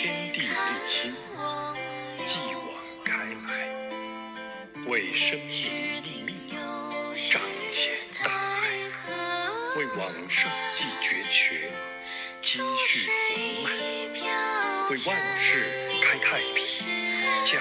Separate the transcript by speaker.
Speaker 1: 天地立心，继往开来，为生民立命，彰显大爱，为往圣继绝学，积蓄不满，为万世开太平，降。